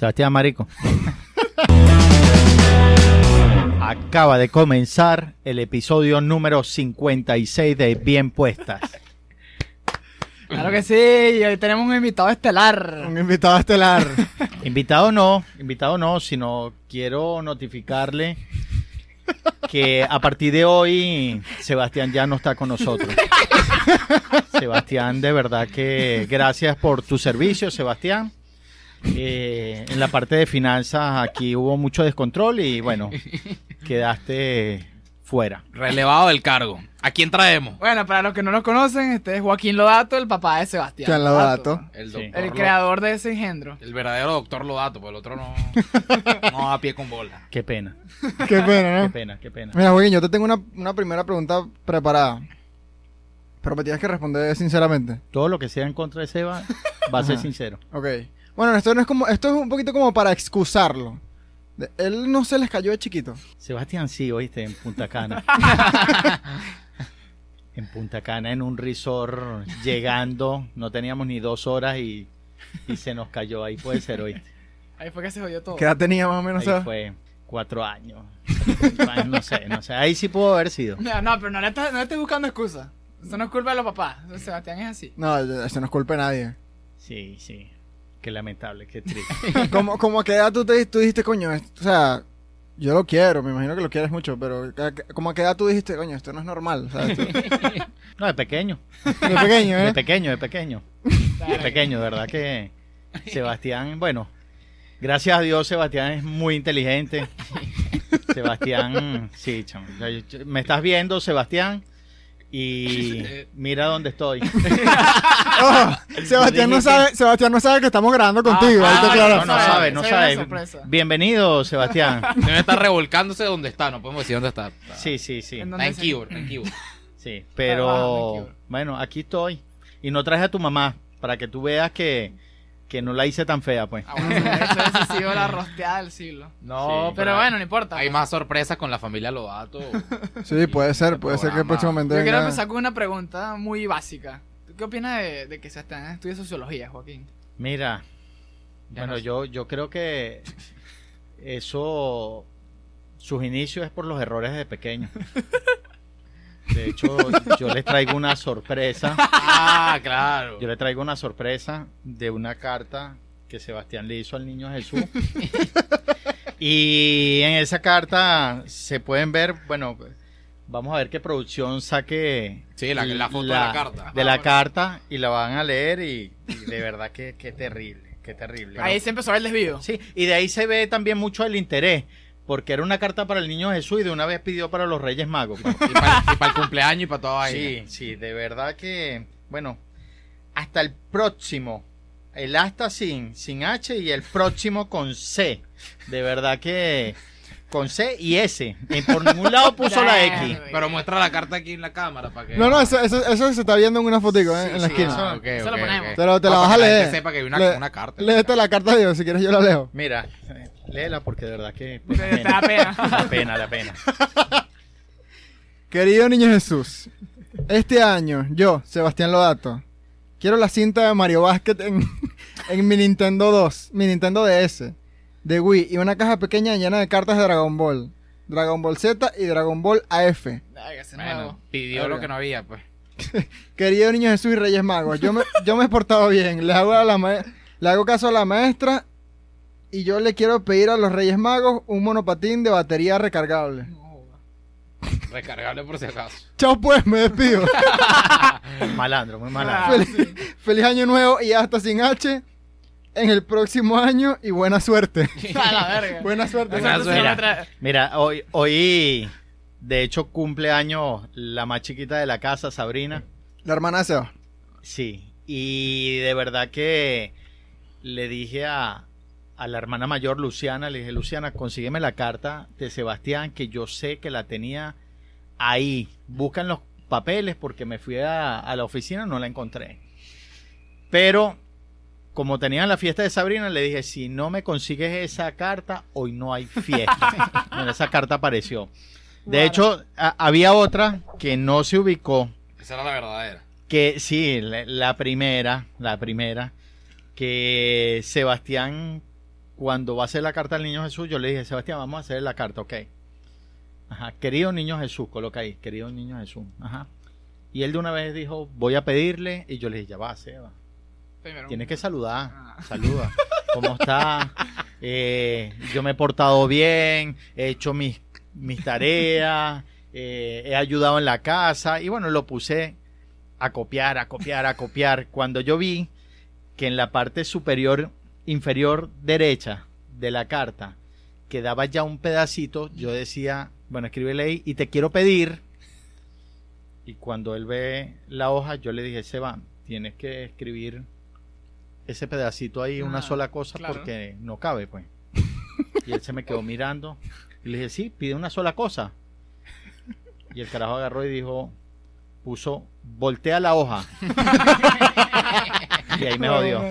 Sebastián Marico. Acaba de comenzar el episodio número 56 de Bien Puestas. Claro que sí, y hoy tenemos un invitado estelar. Un invitado estelar. Invitado no, invitado no, sino quiero notificarle que a partir de hoy Sebastián ya no está con nosotros. Sebastián, de verdad que gracias por tu servicio, Sebastián. Eh, en la parte de finanzas aquí hubo mucho descontrol y bueno, quedaste fuera. Relevado del cargo. ¿A quién traemos? Bueno, para los que no lo conocen, este es Joaquín Lodato, el papá de Sebastián. Joaquín Lodato. El, Sí. El creador de ese engendro. El verdadero doctor Lodato, pues el otro no, no va a pie con bola. Qué pena, Qué pena, qué ¿no? pena, qué pena. Mira, Joaquín, yo te tengo una, una primera pregunta preparada. Pero me tienes que responder sinceramente. Todo lo que sea en contra de Seba va a ser sincero. Ok. Bueno, esto no es como, esto es un poquito como para excusarlo. De- él no se les cayó de chiquito. Sebastián sí, oíste, en Punta Cana. en Punta Cana, en un resort, llegando, no teníamos ni dos horas y, y se nos cayó. Ahí puede ser, oíste. Ahí fue que se jodió todo. ¿Qué edad tenía más o menos? Ahí sabes? fue cuatro años. Cinco años, No sé, no sé. Ahí sí pudo haber sido. No, no, pero no le estás, no le estés buscando excusas. Eso no es culpa de los papás. Sebastián es así. No, eso no es culpa de nadie. Sí, sí. Qué lamentable, qué triste. ¿Cómo, cómo a qué edad tú, te, tú dijiste, coño, esto- o sea, yo lo quiero, me imagino que lo quieres mucho, pero ¿a qué- ¿cómo a qué edad tú dijiste, coño, esto no es normal? O sea, esto- de No, de pequeño. pequeño, De ¿eh? pequeño, de pequeño. De pequeño, de verdad que Sebastián, bueno, gracias a Dios Sebastián es muy inteligente. Sebastián, sí, chamo, me estás viendo, Sebastián, y mira dónde estoy. Oh, Sebastián, no sabe, Sebastián no sabe que estamos grabando contigo. ah, no. No, no sabe, no sabe. Bienvenido, Sebastián. Debe estar revolcándose donde está, no podemos decir dónde está. Está, Sí, sí, sí. En está en está en Keyboard. Sí, pero bueno, aquí estoy. Y no traje a tu mamá para que tú veas que, que no la hice tan fea, pues. Ah, bueno, eso ha sido la rosteada del siglo. No, Sí, Pero bueno, no importa. Hay más sorpresas con la familia Lodato. Sí, puede ser, puede ser que próximamente Yo quiero empezar con una pregunta muy básica. ¿Tú qué opinas de, de que Sebastián estudie sociología, Joaquín? Mira, Ya bueno, no- yo, yo creo que eso, sus inicios es por los errores de pequeño. De hecho, yo les traigo una sorpresa. Ah, claro. Yo le traigo una sorpresa de una carta que Sebastián le hizo al niño Jesús. y en esa carta se pueden ver, bueno, vamos a ver qué producción saque Sí, la- la foto de la carta. de la Ah, carta y la van a leer y, y de verdad que, que terrible, qué terrible. Ahí se empezó a ver el desvío. Sí, y de ahí se ve también mucho el interés, porque era una carta para el niño Jesús y de una vez pidió para los Reyes Magos. pues. Y para, y para el cumpleaños y para toda vaina. Sí, sí, de verdad que, bueno, hasta el próximo, el hasta sin, sin H y el próximo con C. De verdad que con C y S. En por ningún lado puso la X. Pero muestra la carta aquí en la cámara para que. No, no, eso, eso, eso se está viendo en una fotico, ¿eh? Sí, en la sí, esquina. eso- Ah, lo ponemos. Pero te la No, vas a que leer. gente sepa que hay una, Le- una carta. Léete la carta de Dios, si quieres yo la leo. Mira, léela porque de verdad que da pena. da pena, da pena. Querido niño Jesús, este año yo, Sebastián Lodato, quiero la cinta de Mario Basket en, en mi Nintendo 2, mi Nintendo DS, de Wii y una caja pequeña llena de cartas de Dragon Ball, Dragon Ball Z y Dragon Ball AF. Ay, que ese Bueno, nuevo. pidió lo que no había, pues. Querido niño Jesús y Reyes Magos, yo me, yo me he portado bien, le hago, a la ma- le hago caso a la maestra y yo le quiero pedir a los Reyes Magos un monopatín de batería recargable. No. Recargable por si acaso. Chao pues, me despido. Malandro, muy Ah, malandro. Feliz, feliz año nuevo y hasta sin H en el próximo año y buena suerte. A la verga. buena suerte. Buena suerte. Mira, hoy, hoy, de hecho, cumple años la más chiquita de la casa, Sabrina. La hermana de Seba. Sí, y de verdad que le dije a, a la hermana mayor, Luciana, le dije, Luciana, consígueme la carta de Sebastián, que yo sé que la tenía ahí. Buscan los papeles porque me fui a, a la oficina, no la encontré. Pero como tenían la fiesta de Sabrina, le dije, si no me consigues esa carta, hoy no hay fiesta. Bueno, esa carta apareció. De hecho, a- había otra que no se ubicó, Esa era la verdadera. que sí, la, la primera, la primera, que Sebastián cuando va a hacer la carta al niño Jesús, yo le dije, Sebastián, vamos a hacer la carta, ok. Ajá, querido niño Jesús, coloca ahí, querido niño Jesús. Ajá. Y él de una vez dijo, voy a pedirle, y yo le dije, ya va, Seba. Primero. Tienes que saludar. Ah. Saluda. ¿Cómo está? Eh, yo me he portado bien, he hecho mis, mis tareas, eh, he ayudado en la casa y bueno, lo puse a copiar, a copiar, a copiar. Cuando yo vi que en la parte superior, inferior derecha de la carta quedaba ya un pedacito, yo decía, bueno, escríbele ahí y te quiero pedir. Y cuando él ve la hoja, yo le dije, Seba, tienes que escribir ese pedacito ahí, una Ah, sola cosa, claro. porque no cabe, pues. Y él se me quedó mirando. Y le dije, sí, pide una sola cosa. Y el carajo agarró y dijo, puso, voltea la hoja. y ahí me jodió.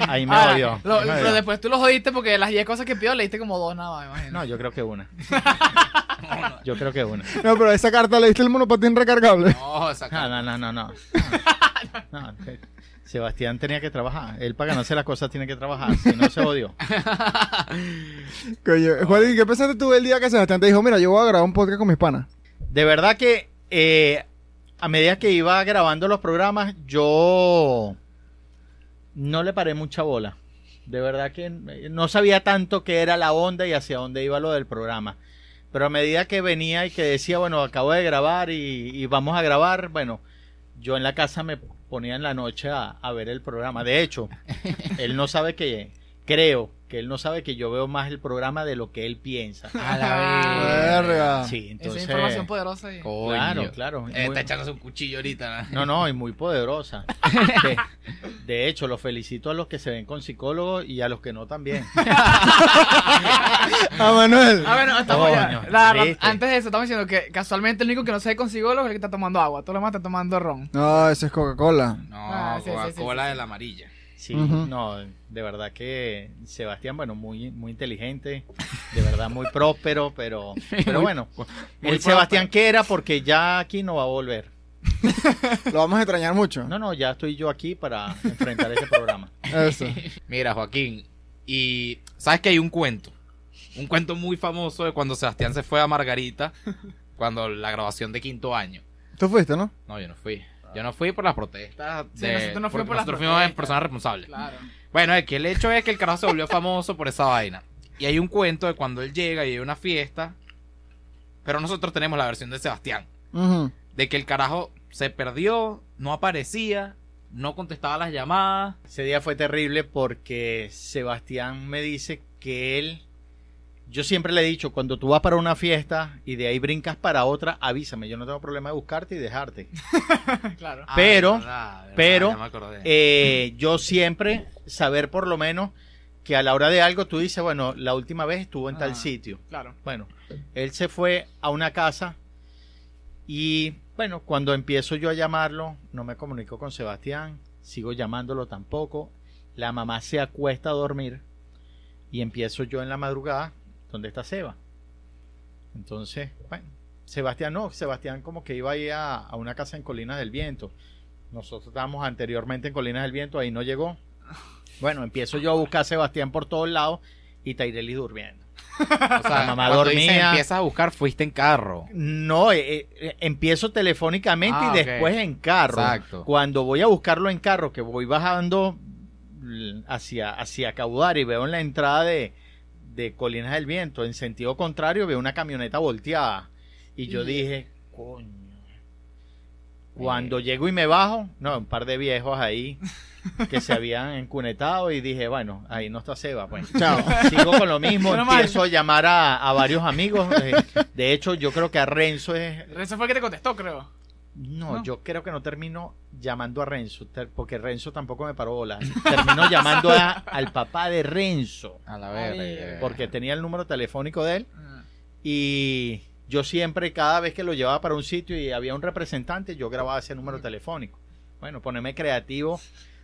Ahí me Ahora, jodió. lo- ahí me pero después tú lo jodiste porque las 10 cosas que pidió le diste como dos nada más, me imagino. No, yo creo que una. Yo creo que una. No, pero esa carta le diste el monopatín recargable. No, esa No, no, no, no, no. No, no, que- Sebastián tenía que trabajar. Él para ganarse las cosas tiene que trabajar. Si no se odió. Coño, Juan, ¿qué pensaste tú el día que Sebastián te dijo, mira, yo voy a grabar un podcast con mis panas? De verdad que eh, a medida que iba grabando los programas, yo no le paré mucha bola. De verdad que no sabía tanto qué era la onda y hacia dónde iba lo del programa. Pero a medida que venía y que decía, bueno, acabo de grabar y, y vamos a grabar, bueno, yo en la casa me ponía en la noche a, a ver el programa. De hecho, él no sabe que, creo que él no sabe que yo veo más el programa de lo que él piensa. A la Verga. Sí, entonces... Esa información poderosa. Y... Coño. Claro, claro. Eh, Muy- está echándose un cuchillo ahorita. No, no, y muy poderosa. De, de hecho, los felicito a los que se ven con psicólogos y a los que no también. Ah, Manuel. Ah, bueno, estamos ya. Antes de eso, estamos diciendo que casualmente el único que no se ve con psicólogo es el que está tomando agua. Todo lo demás está tomando ron. No, ese es Coca-Cola. No, Ah, sí, sí, sí, Coca-Cola sí, de la amarilla. Sí, no, de verdad que Sebastián, bueno, muy, muy inteligente, de verdad muy próspero, pero, pero bueno, el Sebastián que era porque ya aquí no va a volver. Lo vamos a extrañar mucho. No, no, ya estoy yo aquí para enfrentar ese programa. Eso. Mira, Joaquín, y sabes que hay un cuento, un cuento muy famoso de cuando Sebastián se fue a Margarita, cuando la grabación de quinto año. Tú fuiste, ¿no? No, yo no fui. Yo no fui por las protestas. Sí, de- nosotros no fuimos por las nosotros fuimos en personas responsables. Claro. Bueno, es que el hecho es que el carajo se volvió famoso por esa vaina. Y hay un cuento de cuando él llega y hay una fiesta. Pero nosotros tenemos la versión de Sebastián. Ujú. De que el carajo se perdió, no aparecía, no contestaba las llamadas. Ese día fue terrible porque Sebastián me dice que él, yo siempre le he dicho, cuando tú vas para una fiesta y de ahí brincas para otra, avísame, yo no tengo problema de buscarte y dejarte. claro. Ah, Pero- verdad, verdad, pero. Eh, yo siempre saber por lo menos que a la hora de algo tú dices, bueno, la última vez estuvo en tal Ah. sitio. Claro. Bueno, él se fue a una casa y bueno, cuando empiezo yo a llamarlo, no me comunico con Sebastián, sigo llamándolo tampoco. La mamá se acuesta a dormir y empiezo yo en la madrugada, ¿dónde está Seba? Entonces, bueno, Sebastián no, Sebastián como que iba ahí a, a una casa en Colinas del Viento. Nosotros estábamos anteriormente en Colinas del Viento, ahí no llegó. Bueno, empiezo yo a buscar a Sebastián por todos lados y Taireli durmiendo. o sea, mamá dormía. empiezas a buscar, fuiste en carro. No, eh, eh, empiezo telefónicamente Ah, y ok. después en carro. Exacto. Cuando voy a buscarlo en carro, que voy bajando hacia, hacia Caudar y veo en la entrada de, de Colinas del Viento, en sentido contrario, veo una camioneta volteada. Y yo Y- dije, coño. Cuando llego y me bajo, no, un par de viejos ahí que se habían encunetado y dije, bueno, ahí no está Seba, pues. Chao. Sigo con lo mismo, mal. empiezo a llamar a, a varios amigos. eh, de hecho, yo creo que a Renzo es... Renzo fue el que te contestó, creo. No, No. yo creo que no termino llamando a Renzo, porque Renzo tampoco me paró bola. Termino llamando a- al papá de Renzo, A la verga. porque tenía el número telefónico de él Ah. y yo siempre, cada vez que lo llevaba para un sitio y había un representante, yo grababa ese número telefónico. Bueno, ponerme creativo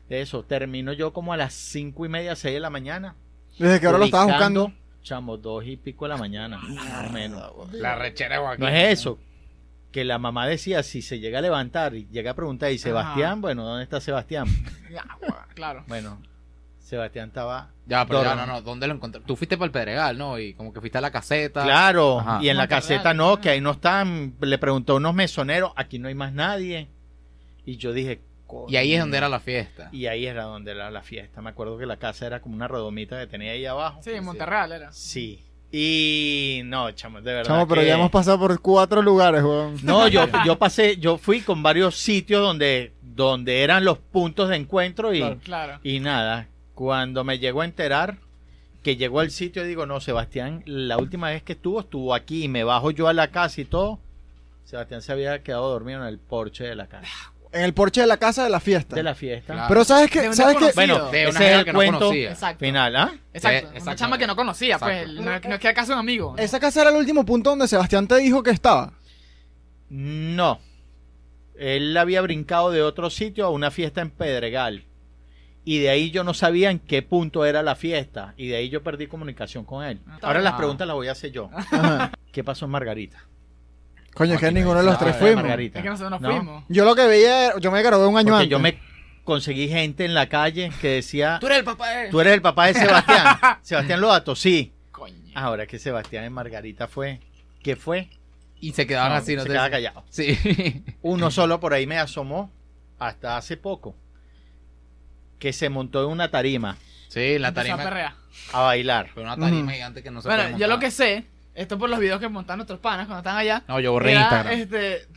de eso. Termino yo como a las cinco y media, seis de la mañana. Desde que ahora lo estabas buscando. Chamo, dos y pico de la mañana, más o menos. La rechera de Joaquín. No es eso. Que la mamá decía, si se llega a levantar y llega a preguntar, ¿y Sebastián? Bueno, ¿dónde está Sebastián? Claro. Bueno, Sebastián estaba. Ya, pero ya, no, no. ¿Dónde lo encontraste? Tú fuiste para el Pedregal, ¿no? Y como que fuiste a la caseta. Claro, Ajá. y en la caseta no, que ahí no están. Le preguntó a unos mesoneros, aquí no hay más nadie. Y yo dije, Y ahí es donde era la fiesta. Y ahí era donde era la fiesta. Me acuerdo que la casa era como una redomita que tenía ahí abajo. Sí, en Monterreal era. Sí. Y no, chamo, de verdad. Chamo, pero que- ya hemos pasado por cuatro lugares, weón. No, yo, yo pasé, yo fui con varios sitios donde, donde eran los puntos de encuentro y, Claro. Claro. y nada. Cuando me llegó a enterar que llegó al sitio, digo, no, Sebastián, la última vez que estuvo, estuvo aquí y me bajo yo a la casa y todo. Sebastián se había quedado dormido en el porche de la casa. En el porche de la casa de la fiesta. De la fiesta. Claro. Pero ¿sabes un ¿Sabes qué? desconocido. Bueno, De una ese es jeva el que no cuento conocía. Exacto. final, ¿ah? Exacto. Sí, Una chama que no conocía, pues. Exacto. No, no es que acaso un amigo. ¿no? Esa casa era el último punto donde Sebastián te dijo que estaba. No. Él había brincado de otro sitio a una fiesta en Pedregal. Y de ahí yo no sabía en qué punto era la fiesta. Y de ahí yo perdí comunicación con él. Ah. Ahora las Ah. preguntas las voy a hacer yo. ¿Qué pasó en Margarita? Coño, es que ninguno de los tres fuimos. Margarita. Es que nosotros nos ¿No? fuimos. Yo lo que veía, era- yo me gradué un año Porque antes. yo me conseguí gente en la calle que decía, Tú eres el papá de... tú eres el papá de Sebastián. Sebastián Loato, sí. Coño. Ahora que Sebastián en Margarita fue, ¿qué fue? Y se quedaban No, así, ¿no se te quedaba callado. Sí. Uno solo por ahí me asomó hasta hace poco. Que se montó en una tarima Sí, la a tarima. perrear. a bailar. Fue una tarima gigante que no se Bueno, puede yo lo que sé, esto por los videos que montan nuestros panas cuando están allá. No, yo borré era, Instagram. Este,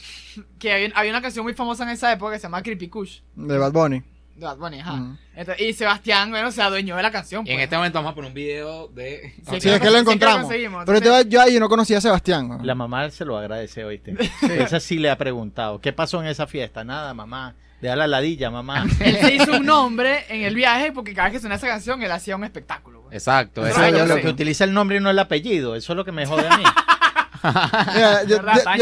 que había, había una canción muy famosa en esa época que se llama Creepy Kush. De Bad Bunny. De Bad Bunny, ajá. Entonces, y Sebastián, bueno, se adueñó de la canción. Y en pues. este momento vamos a poner un video de... Sí, es que- lo sí que lo encontramos. Pero Entonces- yo ahí no conocía a Sebastián. La mamá se lo agradece, oíste. Esa sí le ha preguntado. ¿Qué pasó en esa fiesta? Nada, mamá. Deja la ladilla, mamá. Él se hizo un nombre en el viaje porque cada vez que sonaba esa canción él hacía un espectáculo. Exacto. Eso yo lo que utiliza el nombre y no el apellido. Eso es lo que me jode a mí. Mira, yo,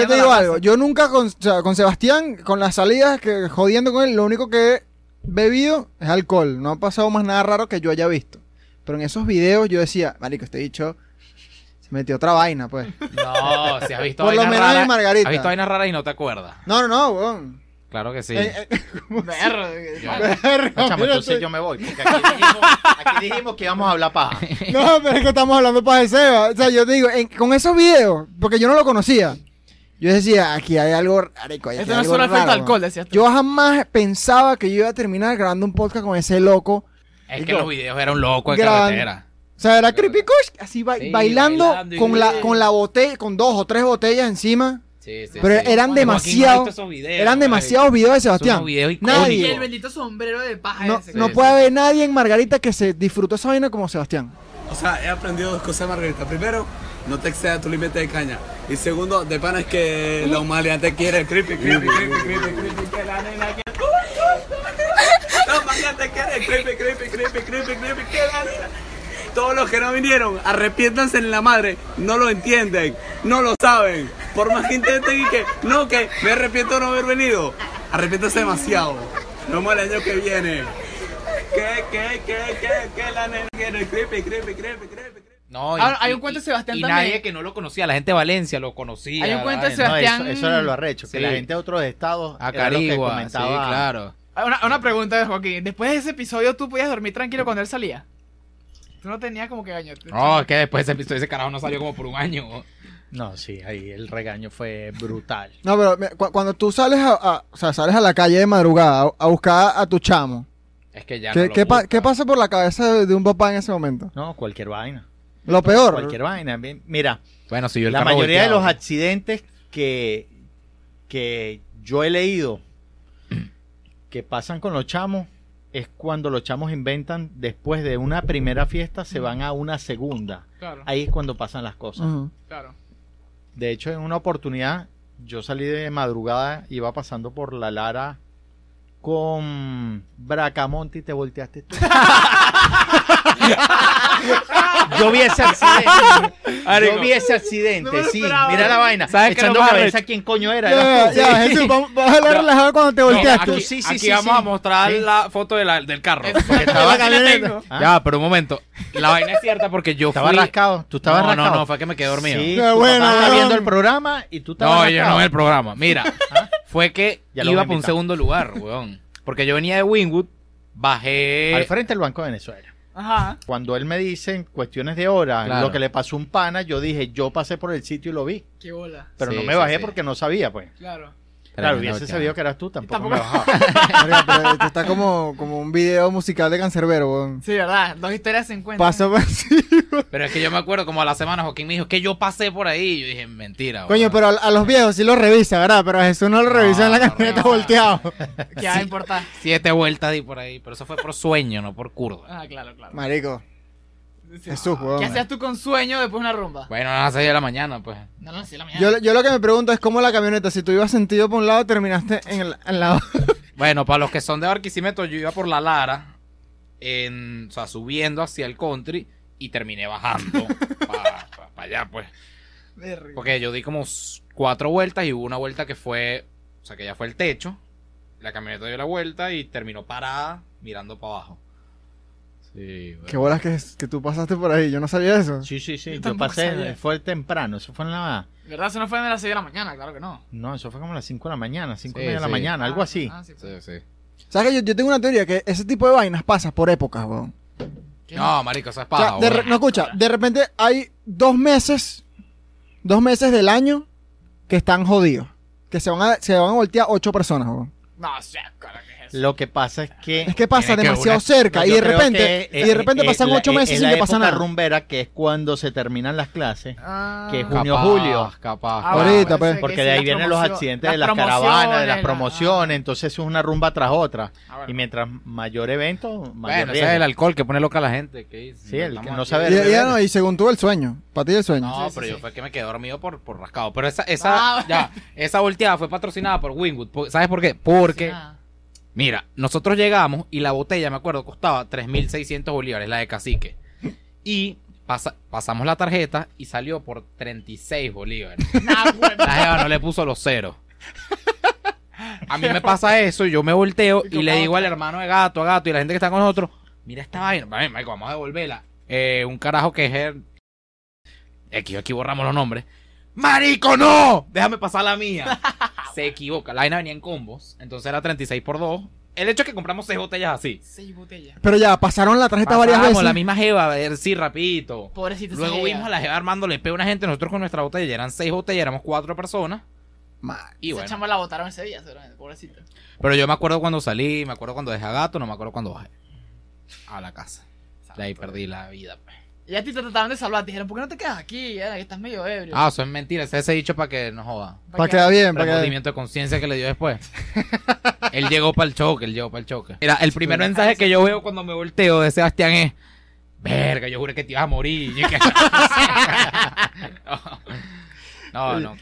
te digo algo. Yo nunca con, o sea, con Sebastián, con las salidas, que jodiendo con él, lo único que he bebido es alcohol. No ha pasado más nada raro que yo haya visto. Pero en esos videos yo decía, marico, este dicho se metió otra vaina, pues. No, si has visto Por lo menos en Margarita. Has visto vainas raras y no te acuerdas. No, no, no, weón. Claro que sí. Eh, eh, Berro, Yo- No, chamo, entonces tú- yo me voy. Porque aquí dijimos, aquí dijimos que íbamos a hablar paja. No, pero es que estamos hablando para el Seba. O sea, yo te digo, en- con esos videos, porque yo no lo conocía, yo decía, aquí hay algo aquí Esto no es solo efecto raro, alcohol, decías tú. Yo jamás pensaba que yo iba a terminar grabando un podcast con ese loco. Es que Digo, los videos eran un loco de gran- carretera. O sea, era Creepy Kush, así ba- Sí, bailando, bailando con la con la botella, con dos o tres botellas encima. Sí, sí, Pero sí. eran no demasiado- esos videos, Eran demasiados videos de Sebastián. Videos. Y Nadie, el bendito sombrero de paja no, ese. no Sí, puede sí. haber nadie en Margarita que se disfrutó esa vaina como Sebastián. O sea, he aprendido dos cosas, Margarita. Primero, no te excedas tu límite de caña. Y segundo, de pana es que la humanidad te quiere. Creepy, creepy, creepy, creepy, creepy, que la nena quiere. La humanidad te quiere. Creepy, creepy, creepy, creepy, creepy, que la nena. Todos los que no vinieron, arrepiéntanse en la madre. No lo entienden, no lo saben. Por más que intenten y que, no, que me arrepiento de no haber venido. Arrepiéntanse demasiado. Nos vemos el año que viene. Que, que, que, que, que la nena quiere. Creepy, creepy, creepy, creepy. No, y- Ahora, hay un cuento de Sebastián y también. nadie que no lo conocía. La gente de Valencia lo conocía. Hay un cuento de. No, Sebastián- eso, eso era lo arrecho. Que Sí. la gente de otros estados. A era lo que Carigua, sí, comentaba. claro. Una, una pregunta de Joaquín. Después de ese episodio, ¿tú podías dormir tranquilo cuando él salía? Tú no tenías como que gaño. No, es que después ese episodio ese carajo no salió como por un año. No, sí, ahí el regaño fue brutal. No, pero cu- cuando tú sales a, a- o sea, sales a la calle de madrugada a, a buscar a tu chamo, Es que ya ¿qué, no lo qué pa- busca. qué pasa por la cabeza de, de un papá en ese momento? No, cualquier vaina. Lo peor. Cualquier vaina. Mira, Bueno, si yo la mayoría de los accidentes que, que yo he leído que pasan con los chamos es cuando los chamos inventan después de una primera fiesta se van a una segunda. Claro, Ahí es cuando pasan las cosas. Claro. De hecho, en una oportunidad yo salí de madrugada, iba pasando por la Lara con Bracamonte y te volteaste tú. yo vi ese accidente. Yo vi ese accidente, No sí. Mira la vaina. ¿Sabes Echando cabeza quién coño era. Ya, tú, ya. Jesús, vamos, vamos a hablar No. relajado cuando te No, volteaste. aquí, Sí, sí, aquí sí, vamos sí. a mostrar Sí. la foto de la- del carro. Porque estaba la. Ah, Ya, pero un momento. La vaina es cierta porque yo Estaba fui... rascado. Tú estabas no, rascado. no, no, fue que me quedé dormido. Sí, tu bueno, weón. viendo el programa y tú estabas No, yo no en el programa. Mira, fue que Ya iba voy a por un segundo lugar, weón. Porque yo venía de Wingwood, bajé... Al frente del Banco de Venezuela. Ajá. Cuando él me dice en cuestiones de horas Claro. lo que le pasó a un pana, yo dije, yo pasé por el sitio y lo vi. Qué bola. Pero Sí, no me sí, bajé sí. porque no sabía, pues. Claro. Claro, hubiese sabido que eras tú, tampoco, Tampoco- me pero esto está como, como un video musical de Cancerbero, weón. Sí, ¿verdad? Dos historias se encuentran. Paso por sí. Pero es que yo me acuerdo como a la semana Joaquín me dijo que yo pasé por ahí. Y yo dije, mentira. Coño, weón. pero a, a los viejos sí los revisa, ¿verdad? Pero a Jesús no lo No, revisa en la no camioneta revisa. volteado. ¿Qué va a importar? Siete vueltas di por ahí. Pero eso fue por sueño, no por curva. Ah, claro, claro. Marico. Jesús, weón. ¿Qué hacías tú con sueño después de una rumba? Bueno, a las seis de la mañana, pues. No, no, sí, la mañana. Yo, yo lo que me pregunto es cómo la camioneta, si tú ibas sentido por un lado, terminaste en el en la Bueno, para los que son de Barquisimeto, yo iba por la Lara, en, o sea, subiendo hacia el country y terminé bajando para allá, pues. Verga. Porque yo di como cuatro vueltas y hubo una vuelta que fue, o sea, que ya fue el techo. La camioneta dio la vuelta y terminó parada mirando para abajo. Sí, Qué bolas que, que tú pasaste por ahí, yo no sabía eso. Sí, sí, sí. Yo pasé, sabía. fue temprano. Eso fue en la. ¿Verdad? Eso no fue de las 6 de la mañana, claro que no. No, eso fue como a las 5 de la mañana, 5 Sí, y media de la sí. mañana, algo Ah, así. ah, sí, Sí, pues. sí. ¿Sabes que yo, yo tengo una teoría que ese tipo de vainas pasa por épocas, weón? No, marico, eso es O sea, paja, re- no escucha, de repente hay dos meses, dos meses del año que están jodidos. Que se van a, se van a voltear ocho personas, weón. No, o sea, cara, ¿qué es eso? Lo que pasa es que. Es que pasa que demasiado una- cerca No, y de repente, que, y de repente eh, pasan ocho eh, meses es sin la que pasa nada. rumbera que es cuando se terminan las clases. Ah. que Capaz, junio, julio. Capaz. Ah, Ahorita, pues. Porque de ahí vienen los accidentes de las caravanas, de las la- promociones. Entonces es una rumba tras otra. Ah, bueno. Y mientras mayor evento, mayor Bueno, ese riesgo. es el alcohol que pone loca a la gente. que Sí, el que no sabe Y, no, y según tú el sueño, para ti el sueño. No, pero sí. yo fue que me quedé dormido por, por rascado. Pero esa, esa, Ah. ya, esa volteada fue patrocinada por Wingwood. ¿Sabes por qué? Porque, Ah. Mira, nosotros llegamos y la botella, me acuerdo, costaba 3.600 bolívares, la de cacique. Y pasa- pasamos la tarjeta y salió por 36 bolívares. Nah, bueno. La jeva no le puso los ceros. A mí me pasa eso, yo me volteo y le digo al hermano de gato, a gato y la gente que está con nosotros, mira esta vaina, vamos a devolverla. Eh, un carajo que es el... Aquí, aquí borramos los nombres. ¡Marico, no! Déjame pasar la mía. Se equivoca. La vaina venía en combos, entonces era 36 por 2. El hecho es que compramos seis botellas así. Seis botellas. Pero ya, pasaron la tarjeta varias Pasamos veces. la misma jeva, a ver, sí, rapidito. Pobrecito. Luego vimos a la jeva armándole pe a una gente, nosotros con nuestra botella, eran seis botellas, éramos cuatro personas. Ma- Y Esa bueno. chamba la botaron ese día, seguramente. Pobrecito. Pero yo me acuerdo cuando salí, me acuerdo cuando dejé a gato, no me acuerdo cuando bajé a la casa. De ahí perdí la vida. pues. Y a ti te trataron de salvar. Te dijeron, ¿por qué no te quedas aquí? Ya, que estás medio ebrio. Ah, eso es mentira, ese ese dicho para que no joda. Para quedar bien, para. Remordimiento de conciencia que le dio después. él llegó para el choque, él llegó para el choque. Mira, el primer mensaje que yo veo cuando me volteo de Sebastián es: Verga, yo juré que te ibas a morir. Y que- no, no.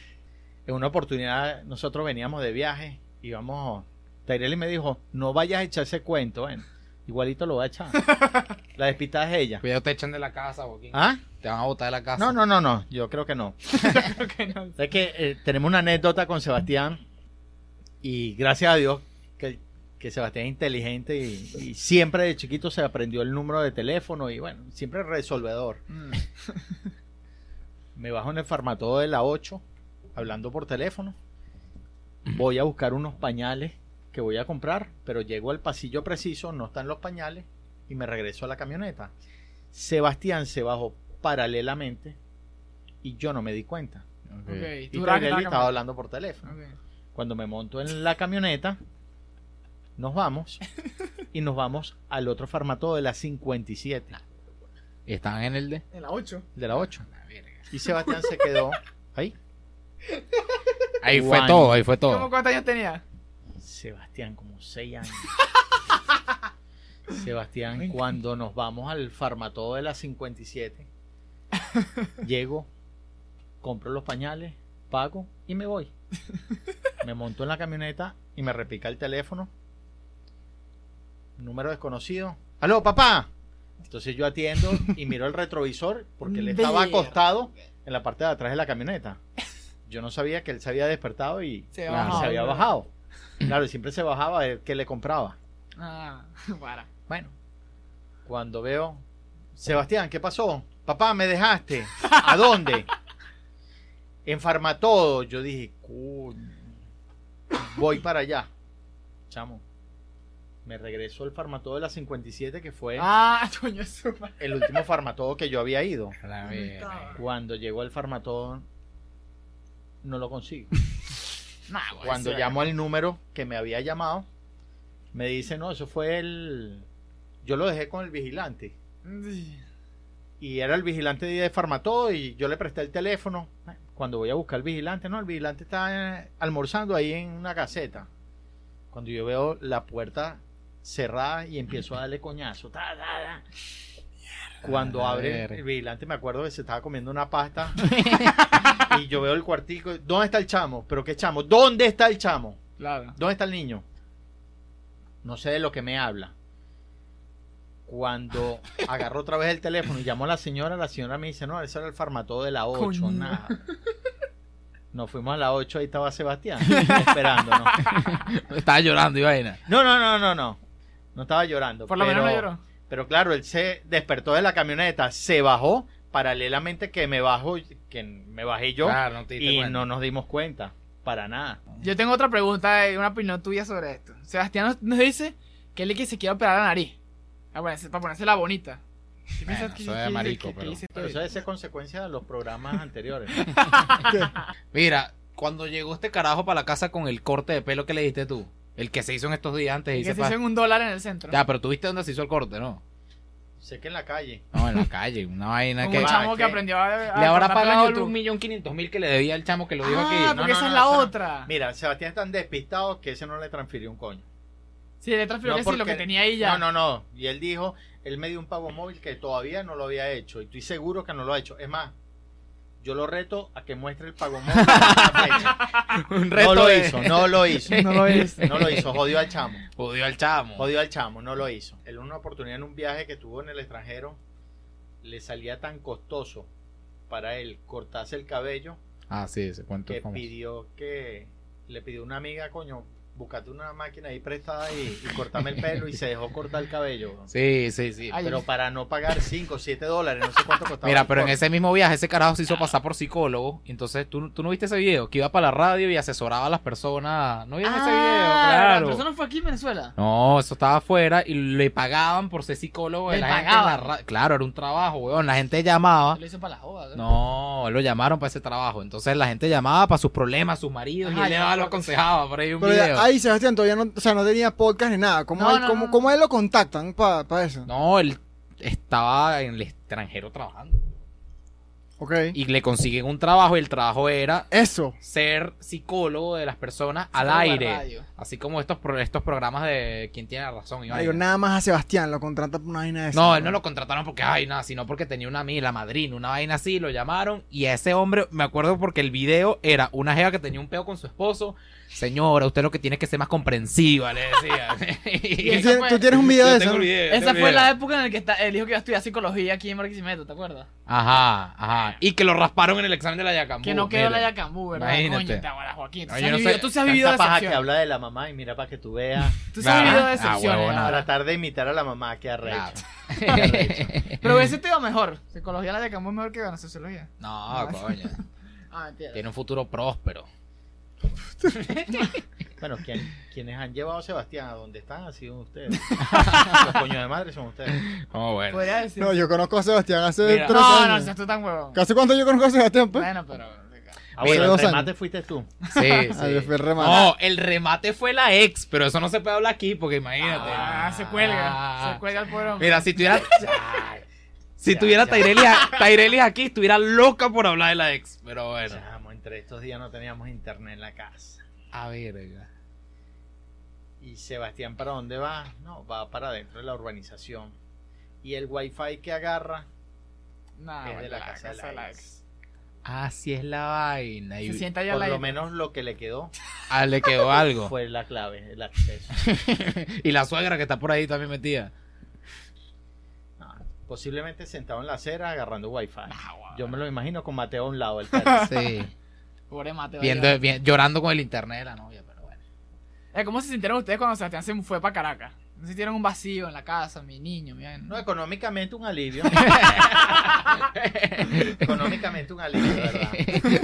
En una oportunidad, nosotros veníamos de viaje, íbamos. Taireli me dijo: No vayas a echar ese cuento, bueno, igualito lo va a echar. La despistada es ella. Cuidado, te echan de la casa, Joaquín. ¿Ah? Te van a botar de la casa. No, no, no, no, yo creo que no. Creo que no. Es que eh, tenemos una anécdota con Sebastián y gracias a Dios que, que Sebastián es inteligente y, y siempre de chiquito se aprendió el número de teléfono y bueno, siempre resolvedor. Mm. Me bajo en el farmatodo de la 8 hablando por teléfono. Voy a buscar unos pañales que voy a comprar, pero llego al pasillo preciso, no están los pañales y me regreso a la camioneta. Sebastián se bajó paralelamente y yo no me di cuenta. Y tú estaba hablando por teléfono. Cuando me monto en la camioneta, nos vamos y nos vamos al otro farmatodo de la 57, Están en el de. En la 8. de la 8. La verga. Y Sebastián se quedó ahí. Ahí fue todo, ahí fue ¿Cómo todo. cuántos años tenía? Sebastián, como 6 años. Sebastián, cuando nos vamos al farmatodo de la 57, llego, compro los pañales, pago y me voy. Me monto en la camioneta y me repica el teléfono. Número desconocido. ¡Aló, papá! Entonces yo atiendo y miro el retrovisor porque él estaba acostado en la parte de atrás de la camioneta. Yo no sabía que él se había despertado y Se y había bajado, se había bajado. Claro, y siempre se bajaba a ver qué le compraba. Ah, para. Bueno, cuando veo, Sebastián, ¿qué pasó? Papá, me dejaste. ¿A dónde? En Farmatodo. Yo dije, "Coño, voy para allá. Chamo. Me regresó el farmatodo de la 57, que fue Ah, coño, el último farmatodo que yo había ido. Cuando llegó el farmatodo, no lo consigo. Nah, Cuando llamo al número que me había llamado, me dice, no, eso fue el... Yo lo dejé con el vigilante. Y era el vigilante de Farmatodo y yo le presté el teléfono. Cuando voy a buscar al vigilante, no, el vigilante está eh, almorzando ahí en una caseta. Cuando yo veo la puerta cerrada y empiezo a darle coñazo. ta, ta, ta. Cuando abre el vigilante, me acuerdo que se estaba comiendo una pasta. y yo veo el cuartico. ¿Dónde está el chamo? ¿Pero qué chamo? ¿Dónde está el chamo? Claro. ¿Dónde está el niño? No sé de lo que me habla. Cuando agarro otra vez el teléfono y llamo a la señora, la señora me dice, no, ese era el farmatodo de la 8, Coño. nada. Nos fuimos a la 8, ahí estaba Sebastián, esperándonos. Estaba llorando y vaina. No, no, no, no, no. No estaba llorando. Por lo pero, menos no lloró. Pero claro, él se despertó de la camioneta, se bajó, paralelamente que me bajo, que me bajé yo, Claro, no y cuenta. no nos dimos cuenta, para nada. Yo tengo otra pregunta y una opinión tuya sobre esto. Sebastián nos, nos dice que él es que se quiere operar la nariz. Para ponerse, para ponérsela bonita. ¿Qué Bueno, que- es que- marico, que- pero- eso debe ser consecuencia de los programas anteriores. Mira, cuando llegó este carajo para la casa con el corte de pelo que le diste tú, el que se hizo en estos días antes de Que se hizo en un dólar en el centro. Ya, pero tú viste dónde se hizo el corte, ¿no? sé que en la calle. No, en la calle, una vaina que... un Ah, chamo ¿qué? que aprendió a, a Le habrá pagado un millón quinientos mil que le debía el chamo que lo dijo Ah, aquí. porque No, esa no, es no, la otra. Mira, Sebastián es tan despistado que ese no le transfirió un coño. Sí, le transfirió No, que sí, lo porque- que tenía ahí ya. No, no, no. Y él dijo, él me dio un pago móvil que todavía no lo había hecho. Y estoy seguro que no lo ha hecho. Es más, yo lo reto a que muestre el pago no lo de- hizo, no lo hizo. No lo hizo. No lo hizo, jodió al chamo. Jodió al chamo. Jodió al chamo, no lo hizo. Él una oportunidad en un viaje que tuvo en el extranjero, le salía tan costoso para él cortarse el cabello Ah, sí, ese cuento que famoso. pidió que le pidió una amiga, coño, búscate una máquina ahí prestada y, y cortame el pelo y se dejó cortar el cabello. Sí, sí, sí. Ay, Pero para no pagar 5 o 7 dólares, no sé cuánto costaba. Mira, pero en ese mismo viaje ese carajo se hizo pasar por psicólogo. Y entonces, ¿tú, tú no viste ese video? Que iba para la radio y asesoraba a las personas. ¿No viste ese video? Ah, Claro. Pero eso no fue aquí en Venezuela. No, eso estaba afuera y le pagaban por ser psicólogo. ¿Le la gente en la pagaban? Claro, era un trabajo, weón. La gente llamaba. Lo hizo para la joda. No, lo llamaron para ese trabajo. Entonces la gente llamaba para sus problemas, sus maridos, Ajá, y él le daba, lo aconsejaba. Por ahí un Pero ya, video. Ahí Sebastián todavía no, o sea, no tenía podcast ni nada. ¿Cómo, No, él, no, cómo, no. cómo a él lo contactan para eso? No, él estaba en el extranjero trabajando. Ok. Y le consiguen un trabajo y el trabajo era Eso. ser psicólogo de las personas al aire. Así como estos, pro- estos programas de quién tiene la razón. y Digo, vaina. nada más a Sebastián lo contrata por una vaina de esa, No, él no lo contrataron porque, ay, nada, sino porque tenía una amiga, la madrina, una vaina así, lo llamaron. Y a ese hombre, me acuerdo porque el video era una jeva que tenía un peo con su esposo. Señora, usted lo que tiene es que ser más comprensiva, le decía. Y ¿Tú tienes, fue- tú tienes un video de eso? Esa fue video. la época en la que está, él dijo que iba a estudiar psicología aquí en Barquisimeto, ¿te acuerdas? Ajá, ajá. Y que lo rasparon en el examen de la Yacambú. que no quedó la Yacambú, ¿verdad? Imagínate. Coño, te Joaquín. Tú, No, vivido, sé. tú has vivido Tanta paja que decepción. habla de la mamá y mira para que tú veas. Tú has vivido Ah, decepciones. huevona. ¿verdad? Tratar de imitar a la mamá, que arrecho. Pero ese te iba mejor. Psicología la Yacambú es mejor que la sociología. No, coño. Ah, mentira. Tiene un futuro próspero. Bueno, ¿quién- quienes han llevado a Sebastián a donde están han sido ustedes. Los coños de madre son ustedes. Oh, bueno. No, yo conozco a Sebastián hace Mira. tres no, no, seas tú tan huevón. ¿Hace cuánto yo conozco a Sebastián? Pues? Bueno, pero. Ah, bueno, el remate años. fuiste tú. Sí, yo sí. fui el remate. No, el remate fue la ex, pero eso no se puede hablar aquí porque imagínate. Ah, se cuelga. Ah. Se cuelga el hombre. Mira, si tuviera. si tuviera Tairelis aquí, estuviera loca por hablar de la ex. Pero bueno. Entre estos días no teníamos internet en la casa. A ver, ¿Y Sebastián para dónde va? No, va para dentro de la urbanización. Y el wifi que agarra, Nah, es de la la casa de la la ex. Así es la vaina. Se sienta ya por la lo menos lo que le quedó ah, le quedó algo. fue la clave, el acceso. y la suegra que está por ahí también metida. Posiblemente sentado en la acera agarrando wifi. Ah. Yo me lo imagino con Mateo a un lado, el. Sí. Pobre mate. Viendo, vi- llorando con el internet de la novia, pero bueno. Eh, ¿Cómo se sintieron ustedes cuando Sebastián se fue para Caracas? ¿No sintieron un vacío en la casa, mi niño? Mi... No, económicamente un alivio. económicamente un alivio, ¿verdad?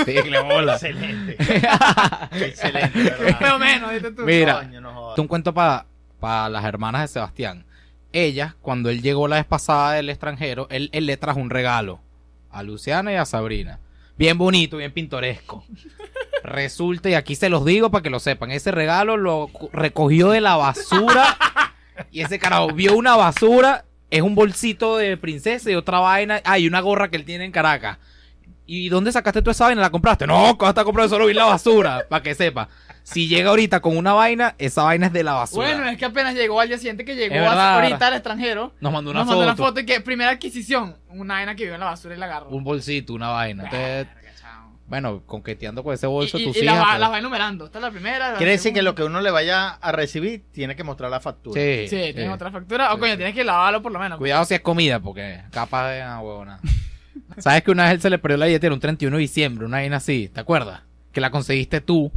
Sí, que le bola. Excelente. Excelente, ¿verdad? menos, tú. Mira, Coño, no jodas. un cuento para para las hermanas de Sebastián. Ella, cuando él llegó la vez pasada del extranjero, él, él le trajo un regalo a Luciana y a Sabrina. Bien bonito, bien pintoresco. Resulta, y aquí se los digo para que lo sepan, ese regalo lo recogió de la basura y ese carajo vio una basura, es un bolsito de princesa y otra vaina, ah, y una gorra que él tiene en Caracas. ¿Y dónde sacaste tú esa vaina? ¿La compraste? No, ¿cómo está comprando solo vi la basura? Para que sepa. Si llega ahorita con una vaina, esa vaina es de la basura. Bueno, es que apenas llegó al día siguiente que llegó verdad, ahorita al extranjero. Nos mandó una nos mandó foto. una foto y que primera adquisición, una vaina que vio en la basura y la agarró. Un bolsito, una vaina. Entonces, bueno, conqueteando con ese bolso y, y- tus y hijas. las va, pues. las va enumerando. Esta es la primera. la Quiere decir que lo que uno le vaya a recibir tiene que mostrar la factura. Sí, Sí, sí. tienes otra factura. O Sí, coño, sí. tienes que lavarlo por lo menos. Cuidado si es comida, porque capaz de una huevona. ¿Sabes que una vez él se le perdió la billetera un 31 de diciembre? Una vaina así, ¿te acuerdas? Que la conseguiste tú.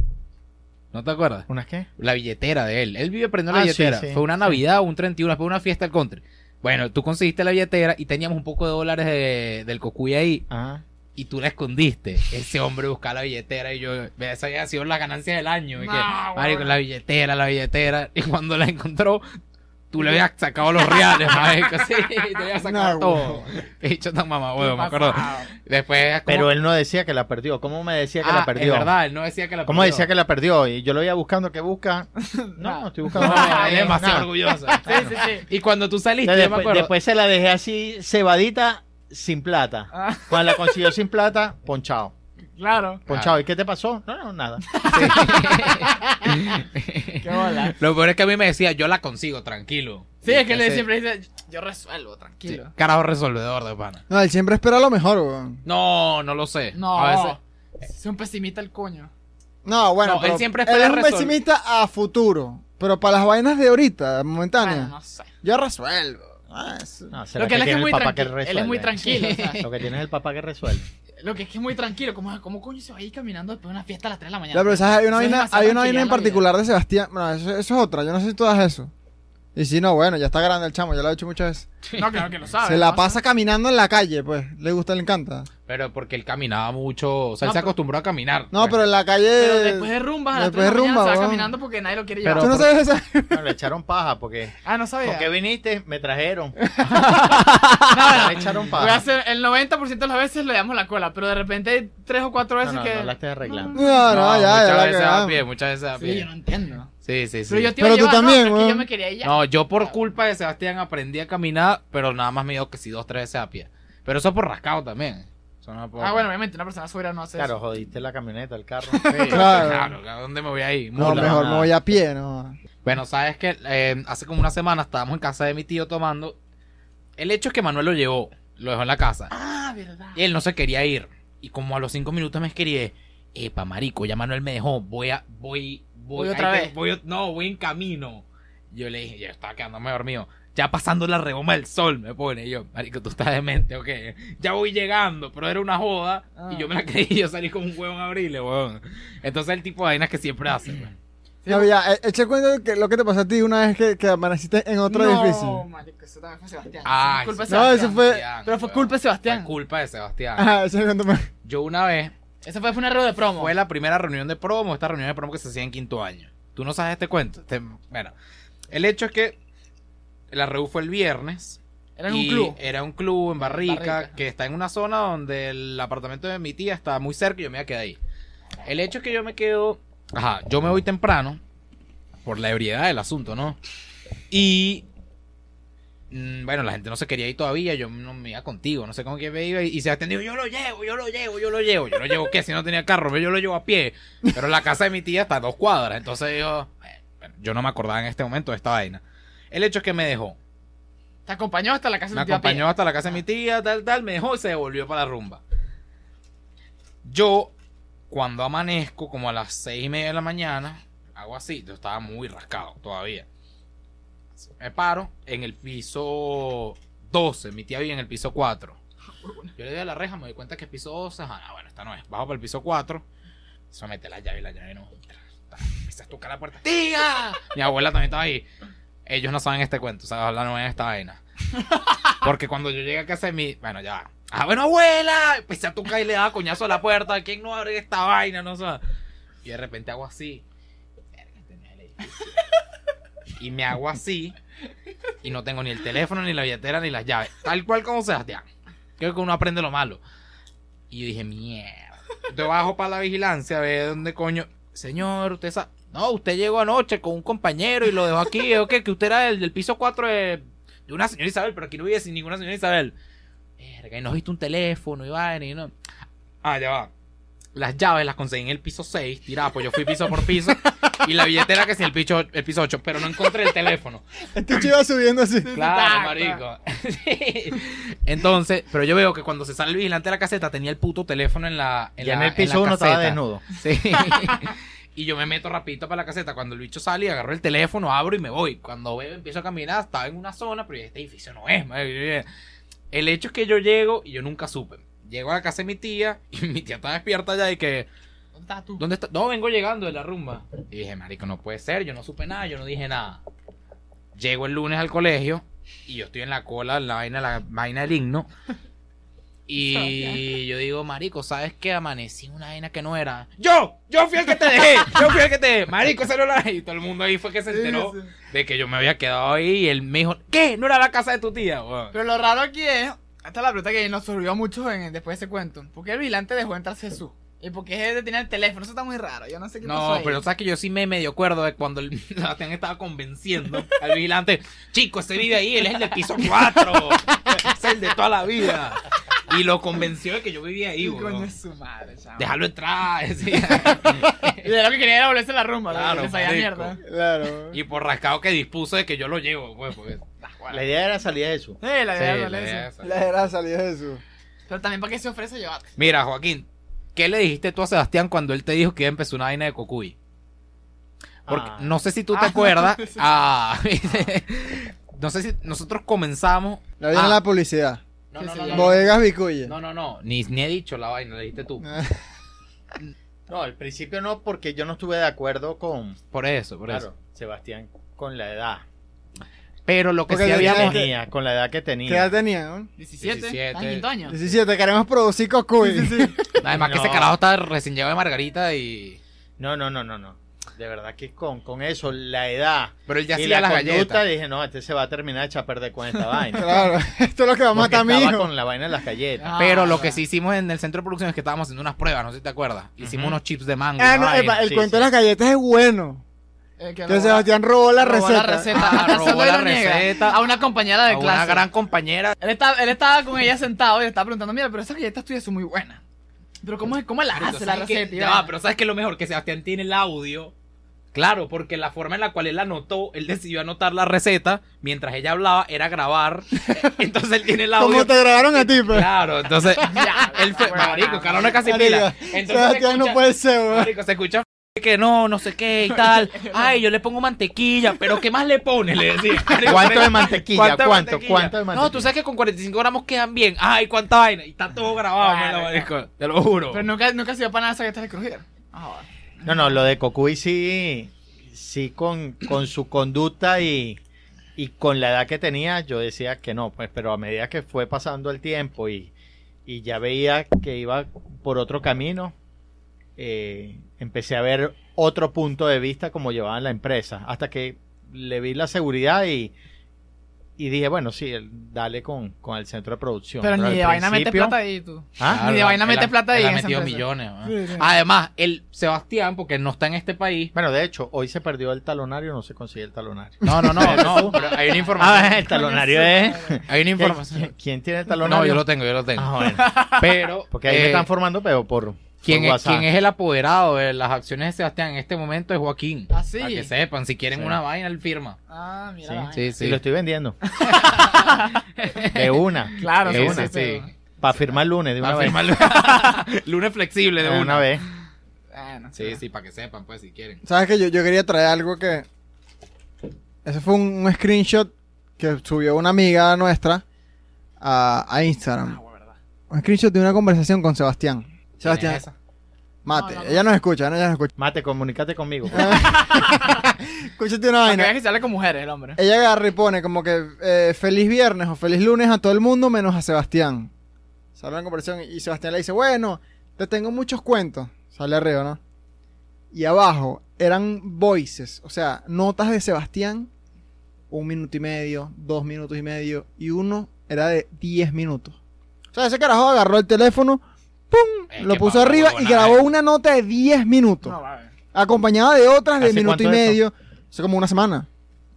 ¿No te acuerdas? ¿Unas qué? La billetera de él. Él vive prendiendo la Ah, billetera. sí, Fue una sí. Navidad, un 31, después una fiesta del country. Bueno, tú conseguiste la billetera y teníamos un poco de dólares de- del cocuy ahí Ajá. y tú la escondiste. Ese hombre buscaba la billetera y yo, esa había sido la ganancia del año. Y No, que, huevón. marico, la billetera, la billetera. Y cuando la encontró, tú le habías sacado los reales, marico. Sí, te habías sacado No, todo. He dicho tan mamá, ¿Qué huevo, me acuerdo. Después, ¿cómo- Pero él no decía que la perdió. ¿Cómo me decía que Ah, la perdió? Es verdad, él no decía que la ¿Cómo perdió. decía que la perdió? Y yo lo iba buscando. ¿Qué busca? No, no estoy buscando No, nada. él es demasiado Nada. orgulloso. Sí, sí, sí. Y cuando tú saliste, Entonces, yo me después, acuerdo. después se la dejé así, cebadita, sin plata. Ah, Cuando la consiguió sin plata, ponchado. Claro. Ponchado. ¿Y qué te pasó? No, no, nada. Qué bola. Lo peor es que a mí me decía, yo la consigo, tranquilo. Sí, es que él siempre dice, yo resuelvo, sí, tranquilo. carajo resolvedor de pana. No, él siempre espera lo mejor, weón. No, no lo sé. No, A veces. es un pesimista el coño. No, bueno, No, él pero siempre él espera es un pesimista a futuro. Pero para las vainas de ahorita, momentáneas, Bueno, no sé. yo resuelvo. Ah, eso- No, será Lo que él es que tiene es muy el papá que tranquilo. Él es muy tranquilo. o sea, Lo que tiene es el papá que resuelve. Lo que es que es muy tranquilo. ¿Cómo, cómo coño se va a ir caminando después de una fiesta a las 3 de la mañana? Ya, pero ¿sabes? hay una vaina, hay una vaina en vida. particular de Sebastián. Bueno, eso, eso es otra. Yo no sé si tú das eso. Y si no, bueno, ya está grande el chamo, ya lo he hecho muchas veces. No, claro que lo sabe. Se la ¿no? pasa caminando en la calle, pues. Le gusta, le encanta. Pero porque él caminaba mucho, o sea, él se pero- acostumbró a caminar. No, pues. pero en la calle. Pero después de rumbas a las 3 después de mañana se va rumba, caminando porque nadie lo quiere Pero- llevar. ¿Tú no sabes eso? No, le echaron paja porque. Ah, no sabía. ¿Por qué viniste? Me trajeron. No, le echaron Voy a paja. hacer, el 90% de las veces le damos la cola, pero de repente hay 3 o 4 No, veces no, que... no la estoy arreglando. No, no, ya, ya muchas veces a cagamos. pie, muchas veces a Sí, pie. yo no entiendo. Sí, sí, sí. Pero yo te iba Pero a tú llevar, no, también, pero yo me quería ir ya. No, yo por culpa de Sebastián aprendí a caminar, pero nada más me dio que si dos, tres veces a pie. Pero eso por rascado también. Eso no por- Ah, bueno, obviamente una persona sobria no hace Claro, eso. jodiste la camioneta, el carro. Sí, Claro. claro. ¿A dónde me voy a ir? No, mejor nada. me voy a pie, no. Bueno, sabes que eh, hace como una semana estábamos en casa de mi tío tomando. El hecho es que Manuel lo llevó, lo dejó en la casa. Ah, verdad. Y él no se quería ir. Y como a los cinco minutos me escribí, epa, marico, ya Manuel me dejó, voy a, voy, voy, Voy otra te- vez. voy- no, voy en camino. Yo le dije, yo estaba quedándome dormido. Ya pasando la redoma del sol, me pone. Y yo, marico, tú estás demente, ok. Ya voy llegando, pero era una joda. Ah. Y yo me la creí, yo salí como un huevo en abril, weón. Entonces el tipo de vainas que siempre hace, weón. No, ya, eh, eché cuenta que lo que te pasó a ti una vez que, que amaneciste en otro no, edificio. marico, eso también fue Sebastián. Ah, Eso fue culpa de No, Sebastián. eso fue- Sebastián, Pero fue culpa de Sebastián. Fue culpa de Sebastián. Ajá, ese cuento me- Yo una vez Eso fue, fue una rueda de promo. Fue la primera reunión de promo, esta reunión de promo que se hacía en quinto año. ¿Tú no sabes este cuento? Este- bueno, el hecho es que la reunión fue el viernes. Era en un club. Era un club en Barrica, Barrica. que está en una zona donde el apartamento de mi tía está muy cerca y yo me quedar ahí. El hecho es que yo me quedo... Ajá, yo me voy temprano por la ebriedad del asunto, ¿no? Y... mm, Bueno, la gente no se quería ir todavía, yo no me iba contigo, no sé cómo que me iba y, y se atendió, yo lo llevo, yo lo llevo, yo lo llevo, yo lo llevo, ¿qué? Si no tenía carro, yo lo llevo a pie, pero la casa de mi tía está a dos cuadras, entonces yo, bueno, yo no me acordaba en este momento de esta vaina. El hecho es que me dejó, Te acompañó hasta la casa me de tu tía acompañó Pía. hasta la casa de mi tía, tal, tal, me dejó y se devolvió para la rumba. Yo, cuando amanezco, como a las seis y media de la mañana, hago así, yo estaba muy rascado todavía. Me paro en el piso 12, mi tía vive en el piso 4. Yo le doy a la reja, me doy cuenta que es piso 12, ajá, no, bueno, esta no es. Bajo para el piso 4, se mete la llave y la llave no entra. Empieza a tocar la puerta. ¡Tía! Mi abuela también estaba ahí. Ellos no saben este cuento, o sea, no en esta vaina. Porque cuando yo llegué a casa de mi. Bueno, ya. Ah, bueno, abuela. Empecé a tocar y le daba coñazo a la puerta. ¿Quién no abre esta vaina? No sé. Y de repente hago así. Y me hago así y no tengo ni el teléfono, ni la billetera, ni las llaves. Tal cual como Sebastián. Creo que uno aprende lo malo. Y yo dije, mierda. Te bajo para la vigilancia a ver dónde coño. Señor, usted sabe. No, usted llegó anoche con un compañero y lo dejó aquí. ¿O qué? Que usted era el del piso 4 de, de una señora Isabel, pero aquí no vive sin ninguna señora Isabel. Verga, y nos viste un teléfono y vaina y no. Ah, ya va. Las llaves las conseguí en el piso 6, tirada, pues yo fui piso por piso. y la billetera que sí, el piso, el piso 8, pero no encontré el teléfono. Este chico iba subiendo así. Claro, marico. Sí. Entonces, pero yo veo que cuando se sale el vigilante de la caseta tenía el puto teléfono en la en Ya en el piso la uno estaba caseta. desnudo. Sí. Y yo me meto rapidito para la caseta. Cuando el bicho sale, agarro el teléfono, abro y me voy. Cuando veo, empiezo a caminar, estaba en una zona, pero este edificio no es. madre. El hecho es que yo llego y yo nunca supe. Llego a la casa de mi tía y mi tía está despierta ya y que... ¿Dónde estás tú? ¿Dónde está? No, vengo llegando de la rumba. Y dije, marico, no puede ser, yo no supe nada, yo no dije nada. Llego el lunes al colegio y yo estoy en la cola, en la vaina, la vaina del himno. Y yo digo, marico, ¿sabes qué? Amanecí una vaina que no era. ¡Yo! ¡Yo fui el que te dejé! ¡Yo fui el que te dejé! Marico, ese no era. Y todo el mundo ahí fue que se enteró de que yo me había quedado ahí y él me dijo, ¿qué? ¿No era la casa de tu tía? Weón. Pero lo raro aquí es, esta es la pregunta que nos surgió mucho en, después de ese cuento. ¿Por qué el vigilante dejó entrar Jesús? ¿Y por qué él tenía el teléfono? Eso está muy raro. Yo no sé qué pasó No, ahí. pero sabes que yo sí me medio acuerdo de cuando el Sebastián estaba convenciendo al vigilante, chico, ese vive ahí, él es el del piso 4, es el de toda la vida. Y lo convenció de que yo vivía ahí, ¿Qué weón. coño es su madre, chamo? Déjalo entrar. Y de lo que quería era volverse la rumba. Claro, mierda. Claro. y por rascado que dispuso de que yo lo llevo, pues, porque... La idea era salir de eso. Sí, la idea Sí, es la eso. idea era salida de Jesús. Pero también para qué se ofrece llevarte. Mira, Joaquín, ¿qué le dijiste tú a Sebastián cuando él te dijo que iba a empezar una vaina de Cocuy? Porque Ah. no sé si tú te Ah. acuerdas. ah, no sé si nosotros comenzamos. La Ah, la publicidad. No, Sí, no, sí, no, Bodegas Vicuye. no, no, no, ni, ni he dicho la vaina, le dijiste tú. No, al principio no, porque yo no estuve de acuerdo con, Por eso, por claro, eso. Sebastián con la edad Pero lo que Porque sí que habíamos. tenía, con la edad que ¿Qué edad tenía. tenía? no? 17. 17. ¿Estás en quinto año? 17, queremos producir Cocuy. Además que No. ese carajo está recién llegado de Margarita y. No, no, no, no, no. De verdad que con, con eso, la edad Pero él ya y hacía la las conducta, galletas. dije, no, este se va a terminar de echar a perder con esta vaina. Claro, esto es lo que va a matar a mi hijo. con la vaina de las galletas. Ah, Pero lo que sí hicimos en el centro de producción es que estábamos haciendo unas pruebas, no sé si te acuerdas. Hicimos Ujú. unos chips de mango. Ah, una no, vaina. epa, el sí, cuento sí. de las galletas es bueno. Eh, Que robó Sebastián robó la robó receta. la. Ah, robó la receta. A una compañera de A clase. una gran compañera. Él estaba, él estaba con ella sentado y le estaba preguntando, mira, pero esas galletas tuyas son muy buenas. Pero ¿cómo, es, cómo las hace la ¿sabes qué? receta? Y Ya va, pero ¿sabes qué es lo mejor? Que Sebastián tiene el audio. Claro, porque la forma en la cual él anotó, él decidió anotar la receta mientras ella hablaba era grabar. Entonces él tiene el audio. Como te grabaron a ti, pues. Claro, entonces Ya, él fue, marico, carajo no es casi pila. Entonces se escucha, no puede ser, weón. marico, se escucha que no, no sé qué y tal. Ay, yo le pongo mantequilla, pero ¿qué más le pones? Le decía. Marico, ¿Cuánto de ¿cuánto mantequilla? ¿Cuánto de ¿Cuánto? mantequilla? ¿Cuánto de No, mantequilla? tú sabes que con 45 gramos quedan bien. Ay, cuánta vaina. Y está todo grabado, Bueno, mira, marico. Te lo juro. Pero nunca, nunca se iba para nada esas galletas de crujir. Ah, No, no, lo de Cocuy sí, sí con, con su conducta y, y con la edad que tenía, yo decía que no, pues, pero a medida que fue pasando el tiempo y, y ya veía que iba por otro camino, eh, empecé a ver otro punto de vista como llevaban la empresa, hasta que le vi la seguridad y, y dije, bueno, sí, el- dale con, con el centro de producción. Pero ni de vaina principio- plata ahí tú. ¿Ah? Ni de vaina mete plata ahí él ha metido empresa. millones. ¿no? Sí, sí. Además, el Sebastián, porque no está en este país. Bueno, de hecho, hoy se perdió el talonario, no se consigue el talonario. No, no, no, no. pero hay una información. Ah, el talonario es... Hay una ¿Quién, información. quién tiene el talonario? No, yo lo tengo, yo lo tengo. Ah, bueno. Pero. Porque ahí me eh, están formando, pero por, ¿Quién por es, el apoderado de las acciones de Sebastián en este momento es Joaquín. ¿Ah, sí? Para que sepan, si quieren Sí. una vaina, él firma. Ah, mira. Sí, la vaina. Sí, Sí, sí. lo estoy vendiendo. de una. Claro, Sí, sí, sí, sí, Para firmar lunes, de una Para vez. firmarlo. Lunes flexible de De una. una vez. Bueno, Sí, sí, para que sepan, pues, si quieren. ¿Sabes que yo, yo quería traer algo que... Ese fue un, un screenshot que subió una amiga nuestra a, a Instagram. Ah, bueno, verdad. Un screenshot de una conversación con Sebastián. ¿Quién Sebastián, es? Mate. No, no, no. Ella nos escucha, ¿no? Ella nos escucha. Mate, comunícate conmigo. Escúchate una vaina. que sale con mujeres el hombre. Ella agarra y pone como que eh, feliz viernes o feliz lunes a todo el mundo menos a Sebastián. Sale una conversación y Sebastián le dice, bueno, te tengo muchos cuentos. Sale arriba, ¿no? Y abajo eran voices, o sea, notas de Sebastián un minuto y medio, dos minutos y medio, y uno era de 10 minutos. O sea, ese carajo agarró el teléfono, ¡pum! Es lo puso arriba y grabó una nota de 10 minutos, No, vale. acompañada de otras de ¿Hace minuto y medio. Hace como una semana.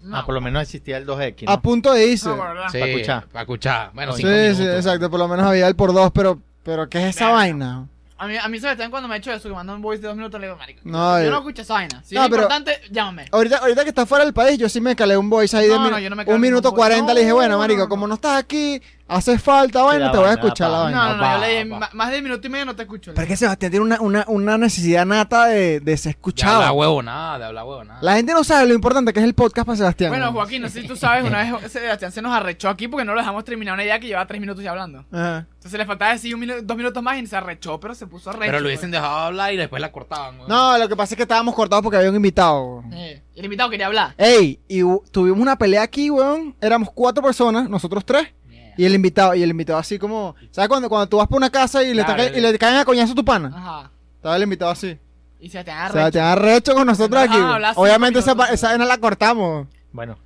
No. Ah, por lo menos existía el 2X. A punto de irse. No, por verdad. Sí, Para escuchar. Para escuchar. Bueno, Sí, sí, exacto. Por lo menos había el por dos, pero, pero ¿qué es esa vaina? A mí, a mí Sebastián cuando me ha hecho eso, que manda un voice de dos minutos, le digo, marico, No, yo yo- no escucho esa vaina. Si No, es pero- importante, llámame. Ahorita, ahorita que está fuera del país, yo sí me calé un voice ahí de No, no, yo no me calé un minuto cuarenta. Le dije, No, bueno, no, marico, no. como no estás aquí, hace falta, vaina, te voy a escuchar la vaina. No, no, no, yo le dije. "Ma- más de minuto y medio no te escucho. Pero es que Sebastián tiene una, una, una necesidad nata de, de ser De escuchado. hablar huevo nada, de hablar huevo nada. La gente no sabe lo importante que es el podcast para Sebastián. Bueno, ¿no? Joaquín, no sé si tú sabes, una vez Sebastián se nos arrechó aquí porque no lo dejamos terminar una idea que llevaba tres minutos ya hablando. Ajá. Entonces le faltaba decir un minuto, dos minutos más y se arrechó, pero se puso arrecho. Pero lo hubiesen dejado hablar y después la cortaban. güey. No, lo que pasa es que estábamos cortados porque había un invitado. Eh, el invitado quería hablar. Ey, y hu- tuvimos una pelea aquí, weón. Éramos cuatro personas, nosotros tres. Y el invitado, y el invitado así como. ¿Sabes cuando, cuando tú vas por una casa y le, Claro, y le caen a coñazo a tu pana? Ajá. Estaba el invitado así. Y Sebastián O arrecho. sea, te arrecho con nosotros No aquí. cinco Obviamente esa, minutos. pa- esa vaina la cortamos. Bueno,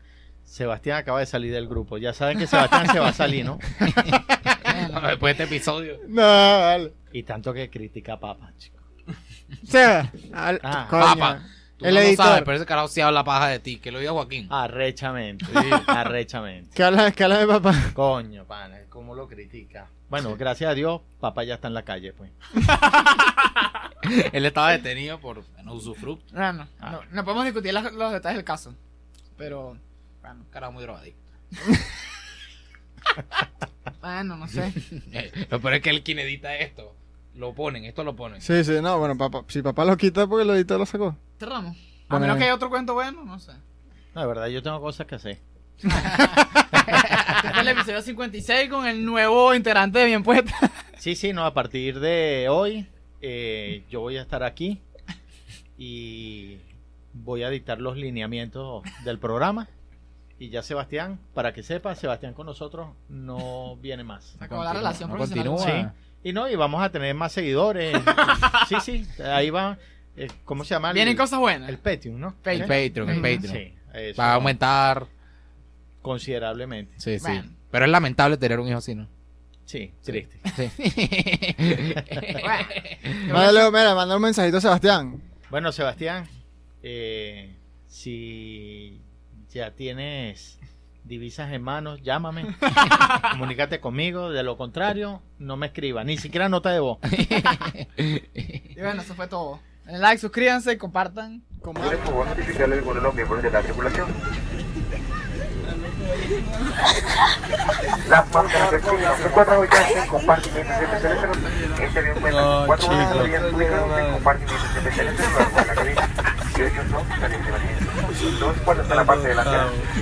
Sebastián acaba de salir del grupo. Ya saben que Sebastián se va a salir, ¿no? Después de este episodio. No, vale. Y tanto que critica a Papa, chico. O sea, al- Ah, coño. Papa. Tú el no lo editor. sabes, pero ese carajo sí habla paja de ti. Que lo diga Joaquín. Arrechamente. Arrechamente. ¿Qué habla, qué habla de papá? Coño, pana, ¿cómo lo critica? Bueno, gracias a Dios, papá ya está en la calle, pues. Él estaba detenido por bueno, usufructo. No, no, Ah. no, no podemos discutir las- los detalles del caso. Pero, Bueno, carajo muy drogadicto. bueno, no sé. Eh, peor es que él quien edita esto. Lo ponen, esto lo ponen. Sí, sí, no, bueno, papá, si papá lo quita porque el editor lo sacó. Cerramos. A menos eh. que haya otro cuento bueno, no sé. No, de verdad, yo tengo cosas que hacer. Este fue el episodio 56 con el nuevo integrante de Bien Puesta. Sí, sí, no, a partir de hoy eh, yo voy a estar aquí y voy a dictar los lineamientos del programa. Y ya Sebastián, para que sepa, Sebastián con nosotros no viene más. Se acabó la relación no profesional. continúa. Sí. Y no, y vamos a tener más seguidores. Sí, sí, ahí va. eh, ¿Cómo se llama? El- Vienen cosas buenas. El Patreon, ¿no? Patreon. El. Patreon, el. Patreon. Sí, eso, Va a aumentar. considerablemente. Sí, sí. Pero es lamentable tener un hijo así, ¿no? Sí, triste. Sí. Bueno, Mándale, mira, manda un mensajito a Sebastián. Bueno, Sebastián, eh, si ya tienes divisas en manos, llámame, comunícate conmigo, de lo contrario, no me escribas, ni siquiera nota de voz. y bueno, eso fue todo. Den like, suscríbanse, compartan. Como- Por favor, notificarle a alguno de los miembros de la tripulación. Las máscaras de oxígeno se encuentran ubicadas en compartimentos especiales. Este avión cuenta con cuatro ubicadas en a la cabina y de emergencia. Dos puertas en la parte delantera